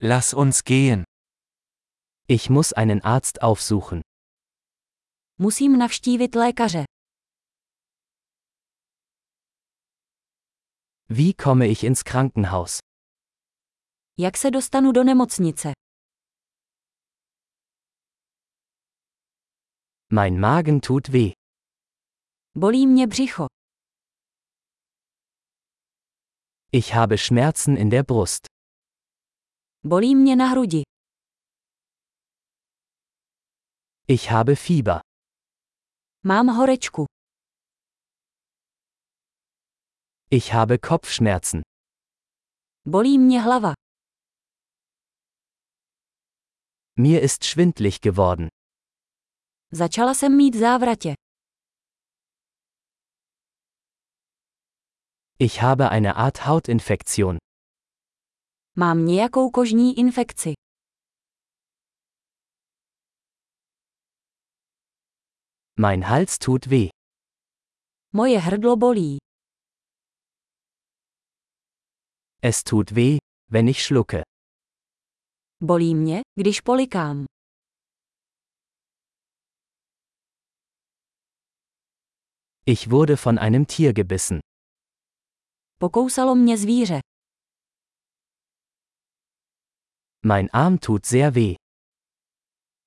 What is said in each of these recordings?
Lass uns gehen. Ich muss einen Arzt aufsuchen. Musím navštívit lékaře. Wie komme ich ins Krankenhaus? Jak se dostanu do nemocnice? Mein Magen tut weh. Bolí mě břicho. Ich habe Schmerzen in der Brust. Bolí mě na hrudi. Ich habe Fieber. Mám horečku. Ich habe Kopfschmerzen. Bolí mě hlava. Mir ist schwindlig geworden. Začala jsem mít závratě. Ich habe eine Art Hautinfektion. Mám nějakou kožní infekci. Mein Hals tut weh. Moje hrdlo bolí. Es tut weh, wenn ich schlucke. Bolí mě, když polikám. Ich wurde von einem Tier gebissen. Pokousalo mě zvíře. Mein Arm tut sehr weh.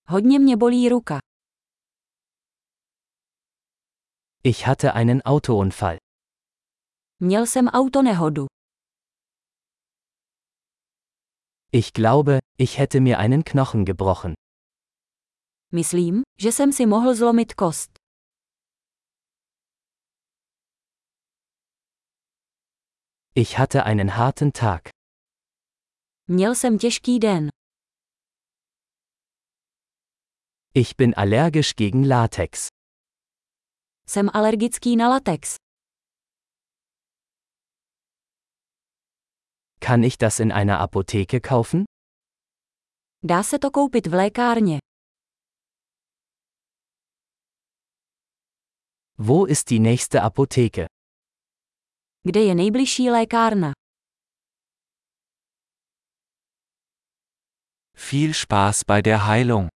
Hodně mě bolí ruka. Ich hatte einen Autounfall. Měl jsem autonehodu. Ich glaube, ich hätte mir einen Knochen gebrochen. Myslím, že jsem si mohl zlomit kost. Ich hatte einen harten Tag. Měl jsem těžký den. Ich bin allergisch gegen Latex. Jsem alergický na latex. Kann ich das in einer Apotheke kaufen? Dá se to koupit v lékárně. Wo ist die nächste Apotheke? Kde je nejbližší lékárna? Viel Spaß bei der Heilung.